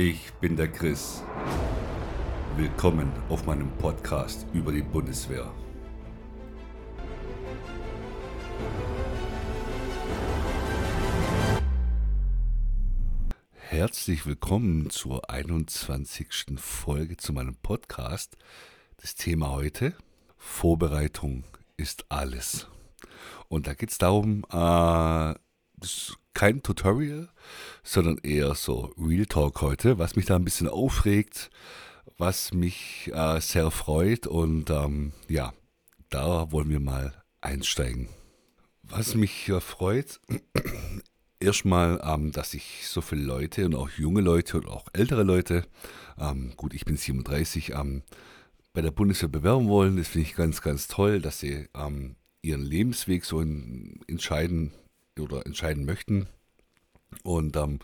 Ich bin der Chris. Willkommen auf meinem Podcast über die Bundeswehr. Herzlich willkommen zur 21. Folge zu meinem Podcast. Das Thema heute, Vorbereitung ist alles. Und da geht es darum, äh, kein Tutorial, sondern eher so Real Talk heute, was mich da ein bisschen aufregt, was mich äh, sehr freut und ähm, ja, da wollen wir mal einsteigen. Was mich äh, freut, erstmal, ähm, dass sich so viele Leute und auch junge Leute und auch ältere Leute, ähm, gut, ich bin 37, ähm, bei der Bundeswehr bewerben wollen. Das finde ich ganz, ganz toll, dass sie ähm, ihren Lebensweg so in, entscheiden, oder entscheiden möchten. Und ähm,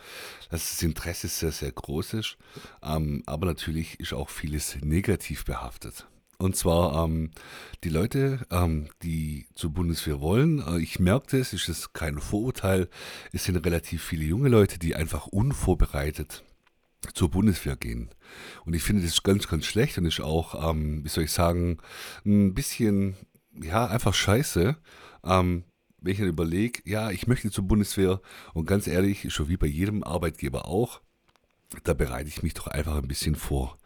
das Interesse sehr, sehr groß ist. Ähm, aber natürlich ist auch vieles negativ behaftet. Und zwar ähm, die Leute, ähm, die zur Bundeswehr wollen, äh, ich merke das, ist es kein Vorurteil, es sind relativ viele junge Leute, die einfach unvorbereitet zur Bundeswehr gehen. Und ich finde das ganz, ganz schlecht und ist auch, ähm, wie soll ich sagen, ein bisschen, ja, einfach scheiße. Wenn ich dann überlege, ja, ich möchte zur Bundeswehr und ganz ehrlich, schon wie bei jedem Arbeitgeber auch, da bereite ich mich doch einfach ein bisschen vor.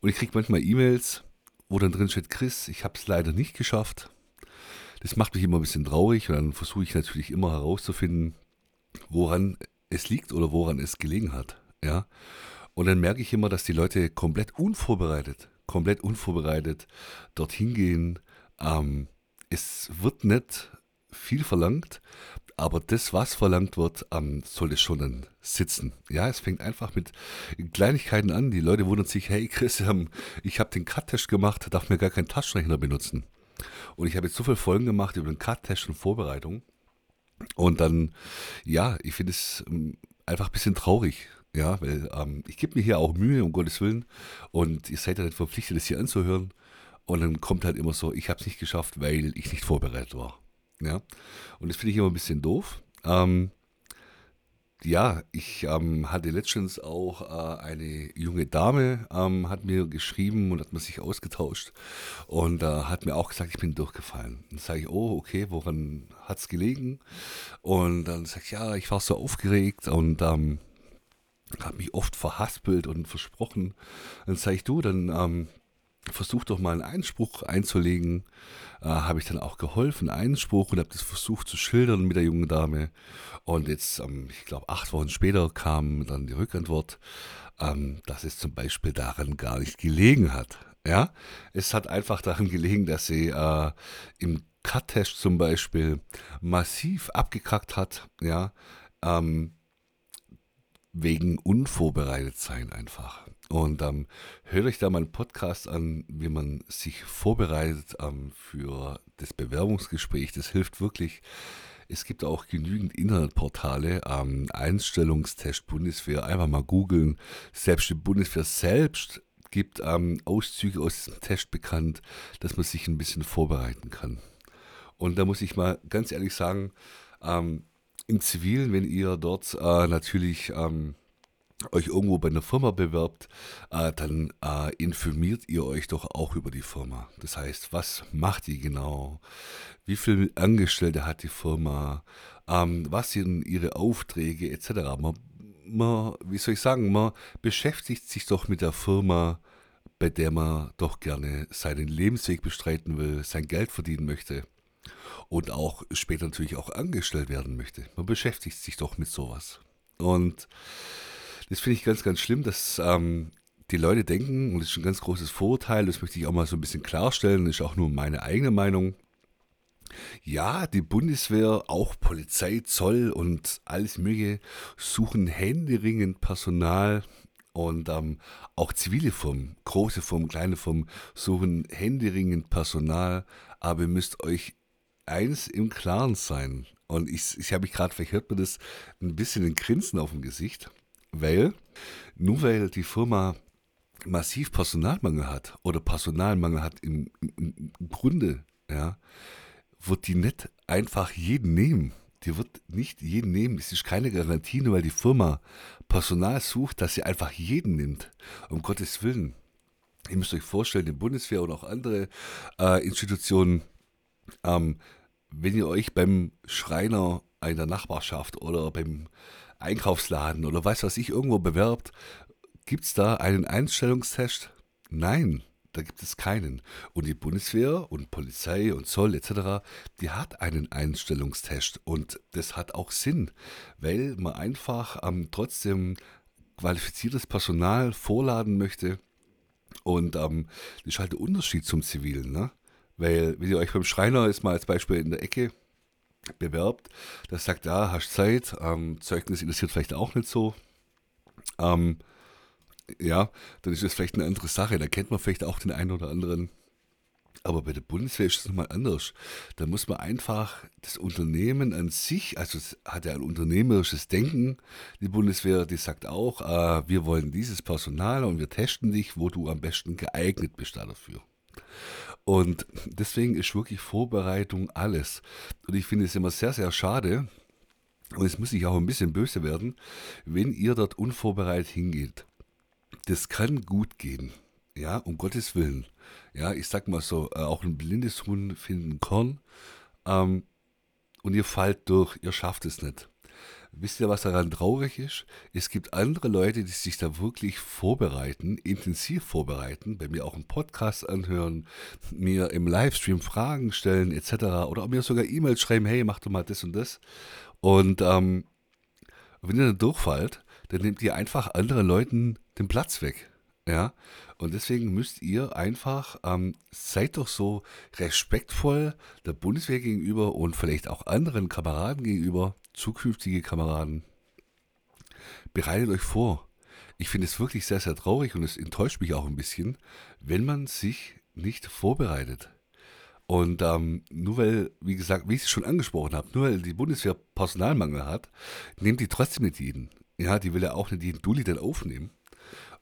Und ich kriege manchmal E-Mails, wo dann drin steht, Chris, ich habe es leider nicht geschafft. Das macht mich immer ein bisschen traurig und dann versuche ich natürlich immer herauszufinden, woran es liegt oder woran es gelegen hat. Ja. Und dann merke ich immer, dass die Leute komplett unvorbereitet, komplett unvorbereitet dorthin gehen. Ähm, es wird nicht viel verlangt, aber das, was verlangt wird, ähm, sollte schon dann sitzen. Ja, es fängt einfach mit Kleinigkeiten an. Die Leute wundern sich, hey Chris, ähm, ich habe den Cut-Test gemacht, darf mir gar keinen Taschenrechner benutzen. Und ich habe jetzt so viele Folgen gemacht über den Cut-Test und Vorbereitung. Und dann, ja, ich finde es ähm, einfach ein bisschen traurig. Ja, weil ähm, ich gebe mir hier auch Mühe, um Gottes Willen. Und ihr seid ja nicht verpflichtet, das hier anzuhören. Und dann kommt halt immer so, ich habe es nicht geschafft, weil ich nicht vorbereitet war. Ja. Und das finde ich immer ein bisschen doof. Ähm, ja, ich ähm, hatte letztens auch äh, eine junge Dame, ähm, hat mir geschrieben und hat mir sich ausgetauscht und äh, hat mir auch gesagt, ich bin durchgefallen. Dann sage ich, oh, okay, woran hat es gelegen? Und dann sage ich, ja, ich war so aufgeregt und ähm, habe mich oft verhaspelt und versprochen. Dann sage ich, du, dann ähm, versuch doch mal einen Einspruch einzulegen. Äh, habe ich dann auch geholfen, Einspruch und habe das versucht zu schildern mit der jungen Dame. Und jetzt, ähm, ich glaube, acht Wochen später kam dann die Rückantwort, ähm, dass es zum Beispiel daran gar nicht gelegen hat. Ja, es hat einfach daran gelegen, dass sie äh, im Cut-Test zum Beispiel massiv abgekackt hat. Ja, ähm, wegen unvorbereitet sein einfach. Und ähm, hört euch da mal einen Podcast an, wie man sich vorbereitet ähm, für das Bewerbungsgespräch. Das hilft wirklich. Es gibt auch genügend Internetportale, ähm, Einstellungstest Bundeswehr, einfach mal googeln. Selbst die Bundeswehr selbst gibt ähm, Auszüge aus diesem Test bekannt, dass man sich ein bisschen vorbereiten kann. Und da muss ich mal ganz ehrlich sagen, ähm, im Zivilen, wenn ihr dort äh, natürlich ähm, euch irgendwo bei einer Firma bewerbt, äh, dann äh, informiert ihr euch doch auch über die Firma. Das heißt, was macht die genau? Wie viele Angestellte hat die Firma? Ähm, was sind ihre Aufträge etc. Man, man, wie soll ich sagen, man beschäftigt sich doch mit der Firma, bei der man doch gerne seinen Lebensweg bestreiten will, sein Geld verdienen möchte und auch später natürlich auch angestellt werden möchte. Man beschäftigt sich doch mit sowas. Und das finde ich ganz, ganz schlimm, dass ähm, die Leute denken, und das ist ein ganz großes Vorurteil, das möchte ich auch mal so ein bisschen klarstellen, das ist auch nur meine eigene Meinung. Ja, die Bundeswehr, auch Polizei, Zoll und alles Mögliche suchen händeringend Personal und ähm, auch zivile Firmen, große Firmen, kleine Firmen suchen händeringend Personal, aber ihr müsst euch eins im Klaren sein. Und ich, ich habe mich gerade, vielleicht hört man das, ein bisschen ein Grinsen auf dem Gesicht. Weil, nur weil die Firma massiv Personalmangel hat oder Personalmangel hat im, im, Grunde, ja, wird die nicht einfach jeden nehmen. die wird nicht jeden nehmen. Es ist keine Garantie, nur weil die Firma Personal sucht, dass sie einfach jeden nimmt. Um Gottes Willen. Ihr müsst euch vorstellen, die Bundeswehr und auch andere äh, Institutionen, ähm, wenn ihr euch beim Schreiner einer Nachbarschaft oder beim Einkaufsladen oder weiß was ich irgendwo bewerbt, gibt es da einen Einstellungstest? Nein, da gibt es keinen. Und die Bundeswehr und Polizei und Zoll etc., die hat einen Einstellungstest. Und das hat auch Sinn, weil man einfach ähm, trotzdem qualifiziertes Personal vorladen möchte. Und ähm, das ist halt der Unterschied zum Zivilen. Ne? Weil, wenn ihr euch beim Schreiner ist mal als Beispiel in der Ecke bewerbt, das sagt, ja, hast Zeit, ähm, Zeugnis interessiert vielleicht auch nicht so. Ähm, ja, dann ist das vielleicht eine andere Sache. Da kennt man vielleicht auch den einen oder anderen. Aber bei der Bundeswehr ist es nochmal anders. Da muss man einfach das Unternehmen an sich, also es hat ja ein unternehmerisches Denken, die Bundeswehr, die sagt auch, äh, wir wollen dieses Personal und wir testen dich, wo du am besten geeignet bist dafür. Und deswegen ist wirklich Vorbereitung alles. Und ich finde es immer sehr, sehr schade, und es muss ich auch ein bisschen böse werden, wenn ihr dort unvorbereitet hingeht das kann gut gehen. Ja, um Gottes Willen. Ja, ich sag mal so, äh, auch ein blindes Huhn finden Korn. Ähm, und ihr fallt durch, ihr schafft es nicht. Wisst ihr, was daran traurig ist? Es gibt andere Leute, die sich da wirklich vorbereiten, intensiv vorbereiten, bei mir auch einen Podcast anhören, mir im Livestream Fragen stellen etc. Oder mir sogar E-Mails schreiben, hey, mach doch mal das und das. Und ähm, wenn ihr dann durchfallt, dann nehmt ihr einfach anderen Leuten den Platz weg. Ja, und deswegen müsst ihr einfach, ähm, seid doch so respektvoll der Bundeswehr gegenüber und vielleicht auch anderen Kameraden gegenüber, zukünftige Kameraden. Bereitet euch vor. Ich finde es wirklich sehr, sehr traurig und es enttäuscht mich auch ein bisschen, wenn man sich nicht vorbereitet. Und ähm, nur weil, wie gesagt, wie ich es schon angesprochen habe, nur weil die Bundeswehr Personalmangel hat, nehmt die trotzdem nicht jeden. Ja, die will ja auch nicht jeden Dulli dann aufnehmen.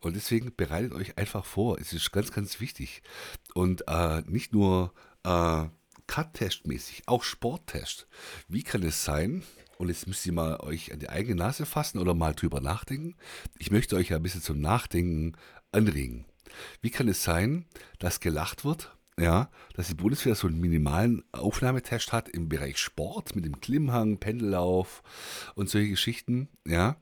Und deswegen bereitet euch einfach vor. Es ist ganz, ganz wichtig. Und äh, nicht nur äh, Cut-Test-mäßig, auch Sporttest. Wie kann es sein, und jetzt müsst ihr mal euch an die eigene Nase fassen oder mal drüber nachdenken. Ich möchte euch ja ein bisschen zum Nachdenken anregen. Wie kann es sein, dass gelacht wird, ja, dass die Bundeswehr so einen minimalen Aufnahmetest hat im Bereich Sport mit dem Klimmhang, Pendellauf und solche Geschichten, ja,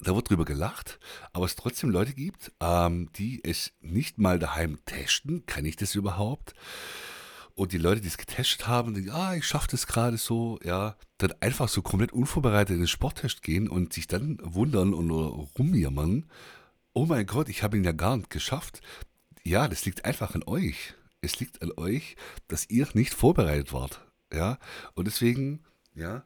da wird drüber gelacht, aber es trotzdem Leute gibt, ähm, die es nicht mal daheim testen. Kann ich das überhaupt? Und die Leute, die es getestet haben, denken, ah, ich schaffe das gerade so, ja, dann einfach so komplett unvorbereitet in den Sporttest gehen und sich dann wundern und rumjammern, oh mein Gott, ich habe ihn ja gar nicht geschafft. Ja, das liegt einfach an euch. Es liegt an euch, dass ihr nicht vorbereitet wart. Ja, und deswegen, ja,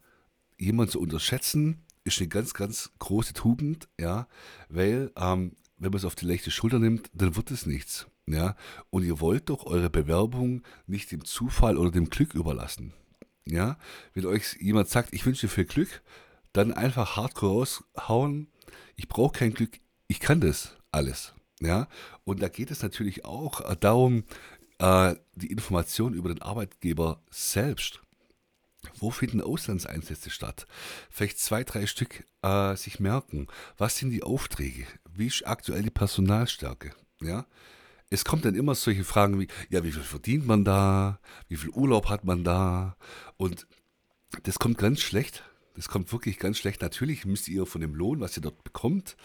jemand zu unterschätzen, ist eine ganz, ganz große Tugend, ja, weil ähm, wenn man es auf die leichte Schulter nimmt, dann wird es nichts. Ja, und ihr wollt doch eure Bewerbung nicht dem Zufall oder dem Glück überlassen. Ja, wenn euch jemand sagt, ich wünsche dir viel Glück, dann einfach hardcore raushauen. Ich brauche kein Glück, ich kann das alles. Ja, und da geht es natürlich auch äh, darum, äh, die Information über den Arbeitgeber selbst wo finden Auslandseinsätze statt? Vielleicht zwei, drei Stück äh, sich merken. Was sind die Aufträge? Wie ist aktuell die Personalstärke? Ja? Es kommt dann immer solche Fragen wie, ja, wie viel verdient man da? Wie viel Urlaub hat man da? Und das kommt ganz schlecht. Das kommt wirklich ganz schlecht. Natürlich müsst ihr von dem Lohn, was ihr dort bekommt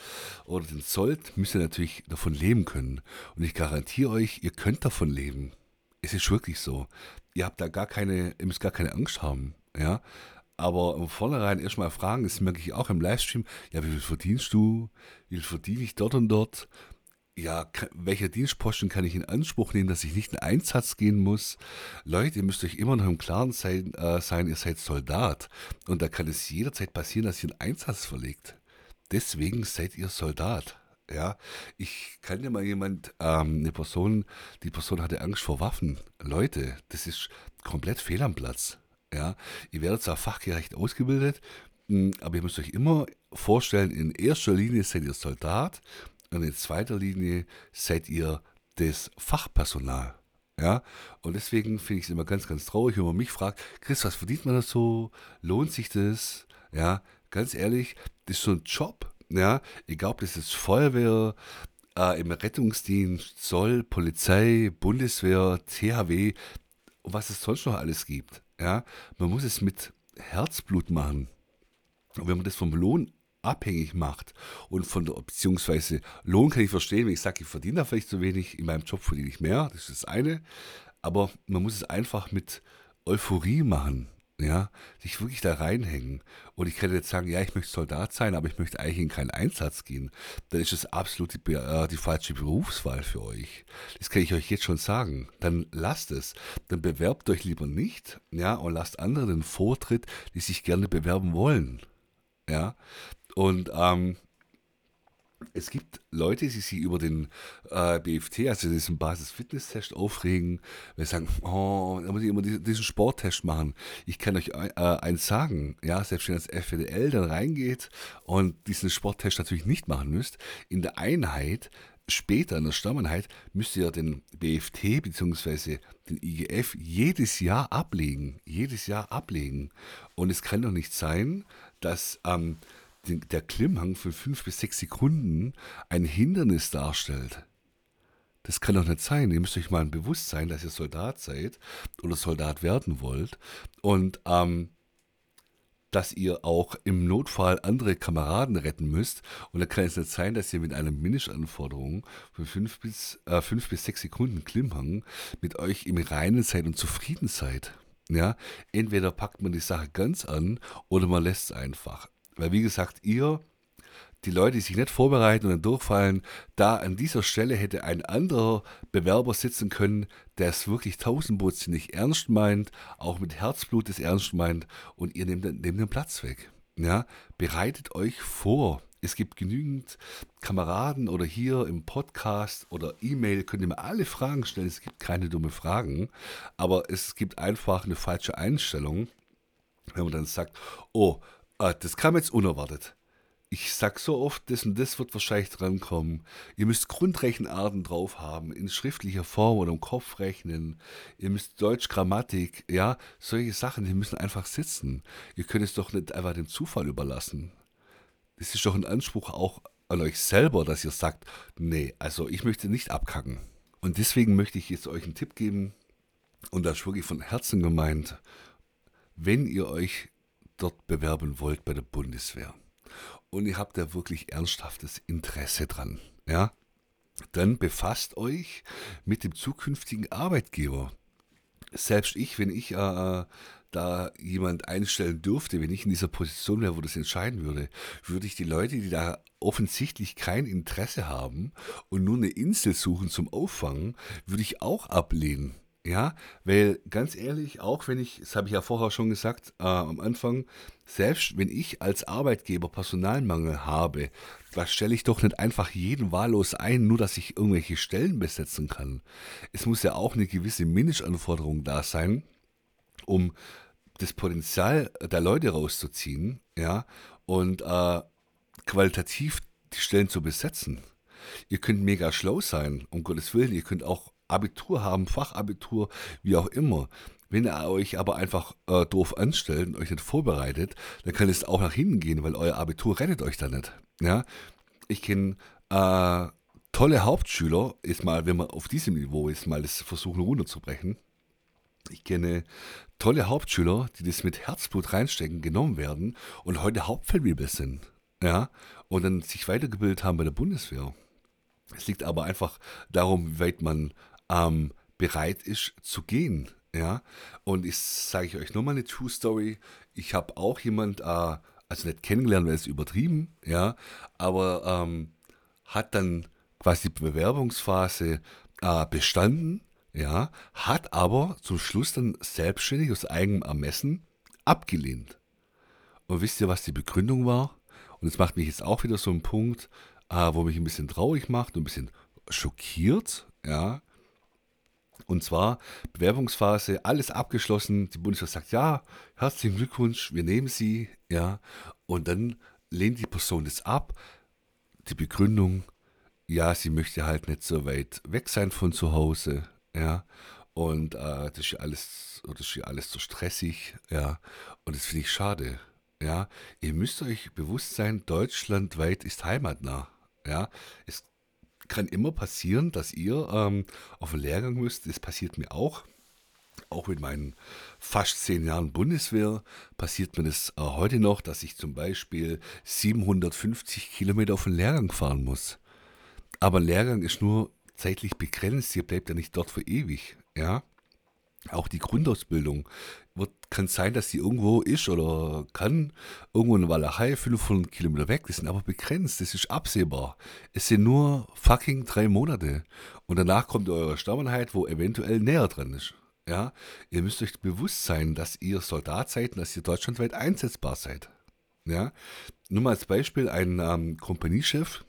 oder den Sollt, müsst ihr natürlich davon leben können. Und ich garantiere euch, ihr könnt davon leben. Es ist wirklich so. Ihr habt da gar keine, ihr müsst gar keine Angst haben, ja. Aber im Vornherein erstmal fragen, das merke ich auch im Livestream, ja, wie viel verdienst du? Wie viel verdiene ich dort und dort? Ja, welcher Dienstposten kann ich in Anspruch nehmen, dass ich nicht in Einsatz gehen muss? Leute, ihr müsst euch immer noch im Klaren sein, äh, sein, ihr seid Soldat. Und da kann es jederzeit passieren, dass ihr einen Einsatz verlegt. Deswegen seid ihr Soldat. Ja, ich kann ja mal jemand, ähm, eine Person, die Person hatte Angst vor Waffen. Leute, das ist komplett fehl am Platz. Ja, ihr werdet zwar fachgerecht ausgebildet, hm, aber ihr müsst euch immer vorstellen, in erster Linie seid ihr Soldat und in zweiter Linie seid ihr das Fachpersonal. Ja, und deswegen finde ich es immer ganz, ganz traurig, wenn man mich fragt, Chris, was verdient man da so? Lohnt sich das? Ja, ganz ehrlich, das ist so ein Job. Ja, egal ob das ist Feuerwehr, äh, im Rettungsdienst, Zoll, Polizei, Bundeswehr, THW was es sonst noch alles gibt. Ja, man muss es mit Herzblut machen. Und wenn man das vom Lohn abhängig macht und von der, beziehungsweise Lohn kann ich verstehen, wenn ich sage, ich verdiene da vielleicht zu wenig, in meinem Job verdiene ich mehr, das ist das eine, aber man muss es einfach mit Euphorie machen, ja, sich wirklich da reinhängen. Und ich kann jetzt sagen, ja, ich möchte Soldat sein, aber ich möchte eigentlich in keinen Einsatz gehen. Dann ist das absolut die, äh, die falsche Berufswahl für euch. Das kann ich euch jetzt schon sagen. Dann lasst es. Dann bewerbt euch lieber nicht, ja, und lasst andere den Vortritt, die sich gerne bewerben wollen. Ja, und ähm, es gibt Leute, die sich über den äh, BFT, also diesen Basis-Fitness-Test, aufregen, weil sie sagen, oh, da muss ich immer diesen Sporttest machen. Ich kann euch äh, eins sagen, ja, selbst wenn das FDL dann reingeht und diesen Sporttest natürlich nicht machen müsst, in der Einheit, später in der Stammeinheit, müsst ihr den BFT bzw. den IGF jedes Jahr ablegen. Jedes Jahr ablegen. Und es kann doch nicht sein, dass ähm, der Klimmhang für fünf bis sechs Sekunden ein Hindernis darstellt. Das kann doch nicht sein. Ihr müsst euch mal bewusst sein, dass ihr Soldat seid oder Soldat werden wollt und ähm, dass ihr auch im Notfall andere Kameraden retten müsst. Und da kann es nicht sein, dass ihr mit einer Mindеstanforderung von fünf bis, äh, fünf bis sechs Sekunden Klimmhang mit euch im Reinen seid und zufrieden seid. Ja, entweder packt man die Sache ganz an oder man lässt es einfach. Weil, wie gesagt, ihr, die Leute, die sich nicht vorbereiten und dann durchfallen, da an dieser Stelle hätte ein anderer Bewerber sitzen können, der es wirklich tausendprozentig ernst meint, auch mit Herzblut es ernst meint und ihr nehmt, nehmt den Platz weg. Ja, bereitet euch vor. Es gibt genügend Kameraden oder hier im Podcast oder E-Mail könnt ihr mir alle Fragen stellen. Es gibt keine dumme Fragen, aber es gibt einfach eine falsche Einstellung, wenn man dann sagt, oh, Ah, das kam jetzt unerwartet. Ich sag so oft, das und das wird wahrscheinlich drankommen. Ihr müsst Grundrechenarten drauf haben, in schriftlicher Form oder im Kopf rechnen. Ihr müsst Deutsch, Grammatik, ja, solche Sachen, die müssen einfach sitzen. Ihr könnt es doch nicht einfach dem Zufall überlassen. Das ist doch ein Anspruch auch an euch selber, dass ihr sagt, nee, also ich möchte nicht abkacken. Und deswegen möchte ich jetzt euch einen Tipp geben, und das ist wirklich von Herzen gemeint, wenn ihr euch dort bewerben wollt bei der Bundeswehr und ihr habt da wirklich ernsthaftes Interesse dran, ja, dann befasst euch mit dem zukünftigen Arbeitgeber. Selbst ich, wenn ich äh, da jemand einstellen dürfte, wenn ich in dieser Position wäre, wo das entscheiden würde, würde ich die Leute, die da offensichtlich kein Interesse haben und nur eine Insel suchen zum Auffangen, würde ich auch ablehnen. Ja, weil ganz ehrlich, auch wenn ich, das habe ich ja vorher schon gesagt, äh, am Anfang, selbst wenn ich als Arbeitgeber Personalmangel habe, da stelle ich doch nicht einfach jeden wahllos ein, nur dass ich irgendwelche Stellen besetzen kann. Es muss ja auch eine gewisse Mindestanforderung da sein, um das Potenzial der Leute rauszuziehen, ja, und äh, qualitativ die Stellen zu besetzen. Ihr könnt mega schlau sein, um Gottes Willen, ihr könnt auch Abitur haben, Fachabitur, wie auch immer. Wenn ihr euch aber einfach äh, doof anstellt und euch nicht vorbereitet, dann kann es auch nach hinten gehen, weil euer Abitur rettet euch da nicht. Ja? Ich kenne äh, tolle Hauptschüler, ist mal, wenn man auf diesem Niveau ist, mal das versuchen runterzubrechen. Ich kenne tolle Hauptschüler, die das mit Herzblut reinstecken, genommen werden und heute Hauptfeldwebel sind. Ja, und dann sich weitergebildet haben bei der Bundeswehr. Es liegt aber einfach darum, wie weit man ähm, bereit ist zu gehen. Ja, und ich sage ich euch nochmal eine True Story. Ich habe auch jemand, äh, also nicht kennengelernt, weil es übertrieben, ja, aber ähm, hat dann quasi die Bewerbungsphase äh, bestanden, ja, hat aber zum Schluss dann selbstständig aus eigenem Ermessen abgelehnt. Und wisst ihr, was die Begründung war? Und es macht mich jetzt auch wieder so ein Punkt, äh, wo mich ein bisschen traurig macht und ein bisschen schockiert, ja. Und zwar Bewerbungsphase, alles abgeschlossen. Die Bundeswehr sagt, ja, herzlichen Glückwunsch, wir nehmen Sie, ja. Und dann lehnt die Person das ab. Die Begründung, ja, sie möchte halt nicht so weit weg sein von zu Hause, ja. Und äh, das ist hier alles, alles so stressig, ja. Und das finde ich schade. Ja, ihr müsst euch bewusst sein, deutschlandweit ist heimatnah. Ja, es kann immer passieren, dass ihr ähm, auf den Lehrgang müsst. Das passiert mir auch. Auch mit meinen fast zehn Jahren Bundeswehr passiert mir das äh, heute noch, dass ich zum Beispiel 750 Kilometer auf den Lehrgang fahren muss. Aber ein Lehrgang ist nur zeitlich begrenzt. Ihr bleibt ja nicht dort für ewig. Ja. Auch die Grundausbildung wird, kann sein, dass die irgendwo ist oder kann irgendwo in Walachei 500 Kilometer weg. Das sind aber begrenzt, das ist absehbar. Es sind nur fucking drei Monate. Und danach kommt eure Stammeinheit, wo eventuell näher dran ist. Ja, ihr müsst euch bewusst sein, dass ihr Soldat seid und dass ihr deutschlandweit einsetzbar seid. Ja, nur mal als Beispiel, ein ähm, Kompaniechef,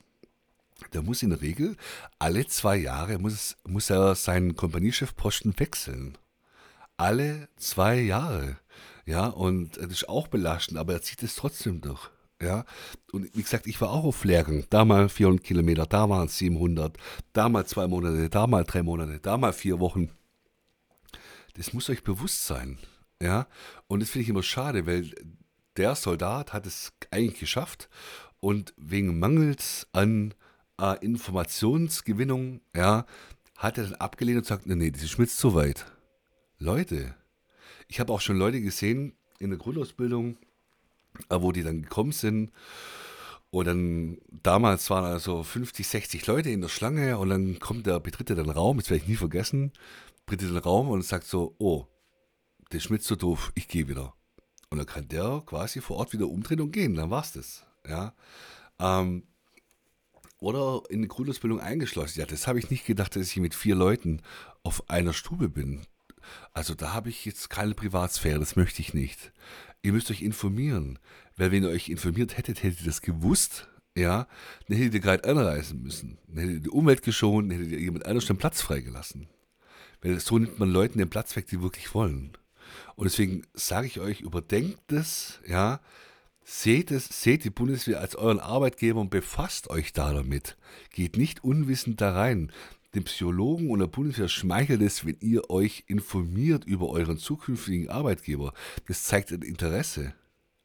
der muss in der Regel alle zwei Jahre muss, muss er seinen Kompaniechefposten wechseln alle zwei Jahre. Ja, und das ist auch belastend, aber er zieht es trotzdem durch. Ja, und wie gesagt, ich war auch auf Lehrgang. Da mal 400 Kilometer, da waren es 700, da mal zwei Monate, da mal drei Monate, da mal vier Wochen. Das muss euch bewusst sein. Ja, und das finde ich immer schade, weil der Soldat hat es eigentlich geschafft und wegen Mangels an äh, Informationsgewinnung, ja, hat er dann abgelehnt und sagt, nee, nee, das ist mir zu weit. Leute, ich habe auch schon Leute gesehen in der Grundausbildung, äh, wo die dann gekommen sind. Und dann, damals waren also 50, 60 Leute in der Schlange und dann kommt der, betritt er den Raum, das werde ich nie vergessen, betritt den Raum und sagt so, oh, der Schmidt so doof, ich gehe wieder. Und dann kann der quasi vor Ort wieder umdrehen und gehen, dann war's das. Ja. Ähm, oder in die Grundausbildung eingeschlossen. Ja, das habe ich nicht gedacht, dass ich mit vier Leuten auf einer Stube bin. Also da habe ich jetzt keine Privatsphäre, das möchte ich nicht. Ihr müsst euch informieren, weil wenn ihr euch informiert hättet, hättet ihr das gewusst, ja, dann hättet ihr gerade anreisen müssen. Dann hättet ihr die Umwelt geschont, dann hättet ihr jemand anders den Platz freigelassen. Weil so nimmt man Leuten den Platz weg, die wirklich wollen. Und deswegen sage ich euch, überdenkt es, ja, Seht es, seht die Bundeswehr als euren Arbeitgeber und befasst euch da damit. Geht nicht unwissend da rein dem Psychologen und der Bundeswehr schmeichelt es, wenn ihr euch informiert über euren zukünftigen Arbeitgeber. Das zeigt ein Interesse.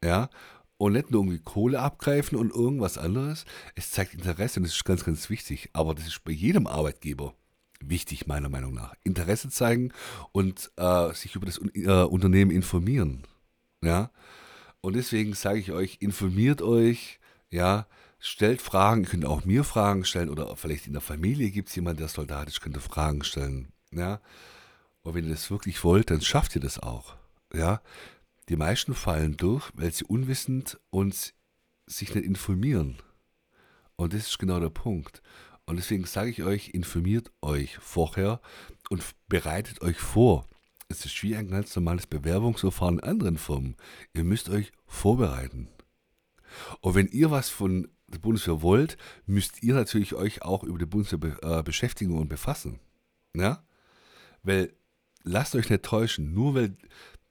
Ja, und nicht nur irgendwie Kohle abgreifen und irgendwas anderes. Es zeigt Interesse und das ist ganz, ganz wichtig. Aber das ist bei jedem Arbeitgeber wichtig, meiner Meinung nach. Interesse zeigen und äh, sich über das äh, Unternehmen informieren. Ja. Und deswegen sage ich euch, informiert euch, ja, stellt Fragen, ihr könnt auch mir Fragen stellen oder vielleicht in der Familie gibt es jemanden, der Soldat ist, könnt ihr Fragen stellen. Ja? Und wenn ihr das wirklich wollt, dann schafft ihr das auch. Ja? Die meisten fallen durch, weil sie unwissend und sich nicht informieren. Und das ist genau der Punkt. Und deswegen sage ich euch, informiert euch vorher und bereitet euch vor. Es ist wie ein ganz normales Bewerbungsverfahren in anderen Firmen. Ihr müsst euch vorbereiten. Und wenn ihr was von der Bundeswehr wollt, müsst ihr natürlich euch auch über die Bundeswehr be äh, beschäftigen und befassen. Ja? Weil, lasst euch nicht täuschen, nur weil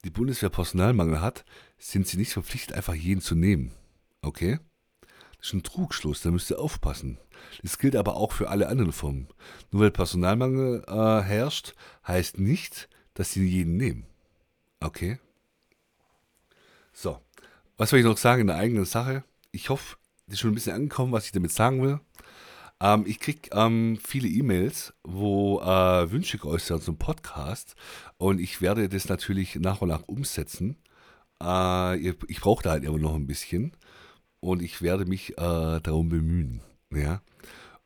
die Bundeswehr Personalmangel hat, sind sie nicht verpflichtet, einfach jeden zu nehmen. Okay? Das ist ein Trugschluss, da müsst ihr aufpassen. Das gilt aber auch für alle anderen Firmen. Nur weil Personalmangel äh, herrscht, heißt nicht, dass sie jeden nehmen. Okay? So, was soll ich noch sagen in der eigenen Sache? Ich hoffe, ist schon ein bisschen angekommen, was ich damit sagen will. Ähm, ich kriege ähm, viele E-Mails, wo äh, Wünsche geäußert zum Podcast und ich werde das natürlich nach und nach umsetzen. Äh, ich brauche da halt immer noch ein bisschen und ich werde mich äh, darum bemühen. Ja?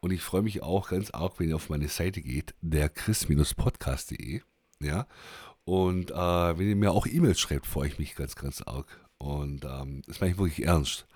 Und ich freue mich auch ganz arg, wenn ihr auf meine Seite geht, der chris-podcast.de. Ja? Und äh, wenn ihr mir auch E-Mails schreibt, freue ich mich ganz, ganz arg. Und ähm, das meine ich wirklich ernst.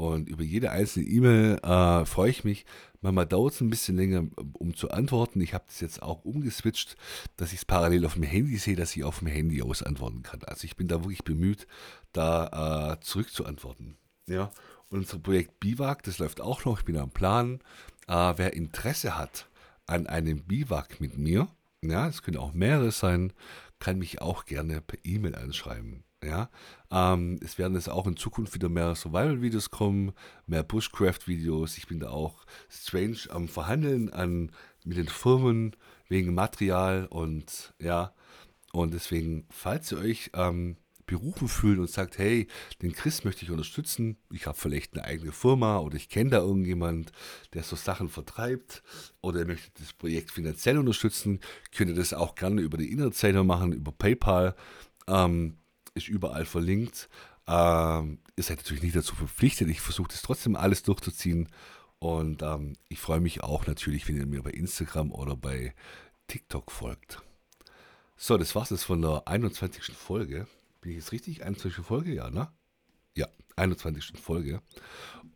Und über jede einzelne E-Mail äh, freue ich mich. Manchmal dauert es ein bisschen länger, um zu antworten. Ich habe das jetzt auch umgeswitcht, dass ich es parallel auf dem Handy sehe, dass ich auf dem Handy aus antworten kann. Also ich bin da wirklich bemüht, da äh, zurückzuantworten. Ja. Und unser Projekt Biwak, das läuft auch noch. Ich bin am Plan. Äh, wer Interesse hat an einem Biwak mit mir, ja, es können auch mehrere sein, kann mich auch gerne per E-Mail anschreiben. Ja, ähm, es werden jetzt auch in Zukunft wieder mehr Survival-Videos kommen, mehr Bushcraft-Videos. Ich bin da auch strange am Verhandeln an, mit den Firmen, wegen Material und ja, und deswegen, falls ihr euch ähm, berufen fühlt und sagt, hey, den Chris möchte ich unterstützen, ich habe vielleicht eine eigene Firma oder ich kenne da irgendjemand, der so Sachen vertreibt oder ihr möchtet das Projekt finanziell unterstützen, könnt ihr das auch gerne über die Internetseite machen, über PayPal, ähm, ist überall verlinkt. Ähm, ihr seid natürlich nicht dazu verpflichtet, ich versuche das trotzdem alles durchzuziehen und ähm, ich freue mich auch natürlich, wenn ihr mir bei Instagram oder bei TikTok folgt. So, das war's jetzt von der 21. Folge. Bin ich jetzt richtig? 21. Folge, ja, ne? Ja, 21. Folge.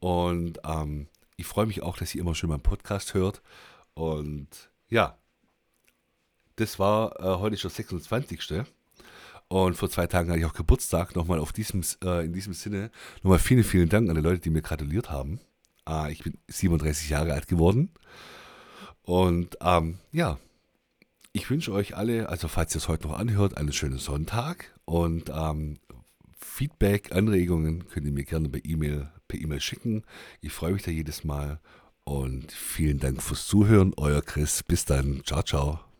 Und ähm, ich freue mich auch, dass ihr immer schön meinen Podcast hört. Und ja, das war äh, heute schon 26. Und vor zwei Tagen hatte ich auch Geburtstag. Nochmal auf diesem, äh, in diesem Sinne, nochmal vielen, vielen Dank an die Leute, die mir gratuliert haben. Äh, ich bin 37 Jahre alt geworden. Und ähm, ja, ich wünsche euch alle, also falls ihr es heute noch anhört, einen schönen Sonntag und ähm, Feedback, Anregungen könnt ihr mir gerne per E-Mail per E-Mail schicken. Ich freue mich da jedes Mal und vielen Dank fürs Zuhören. Euer Chris. Bis dann. Ciao, ciao.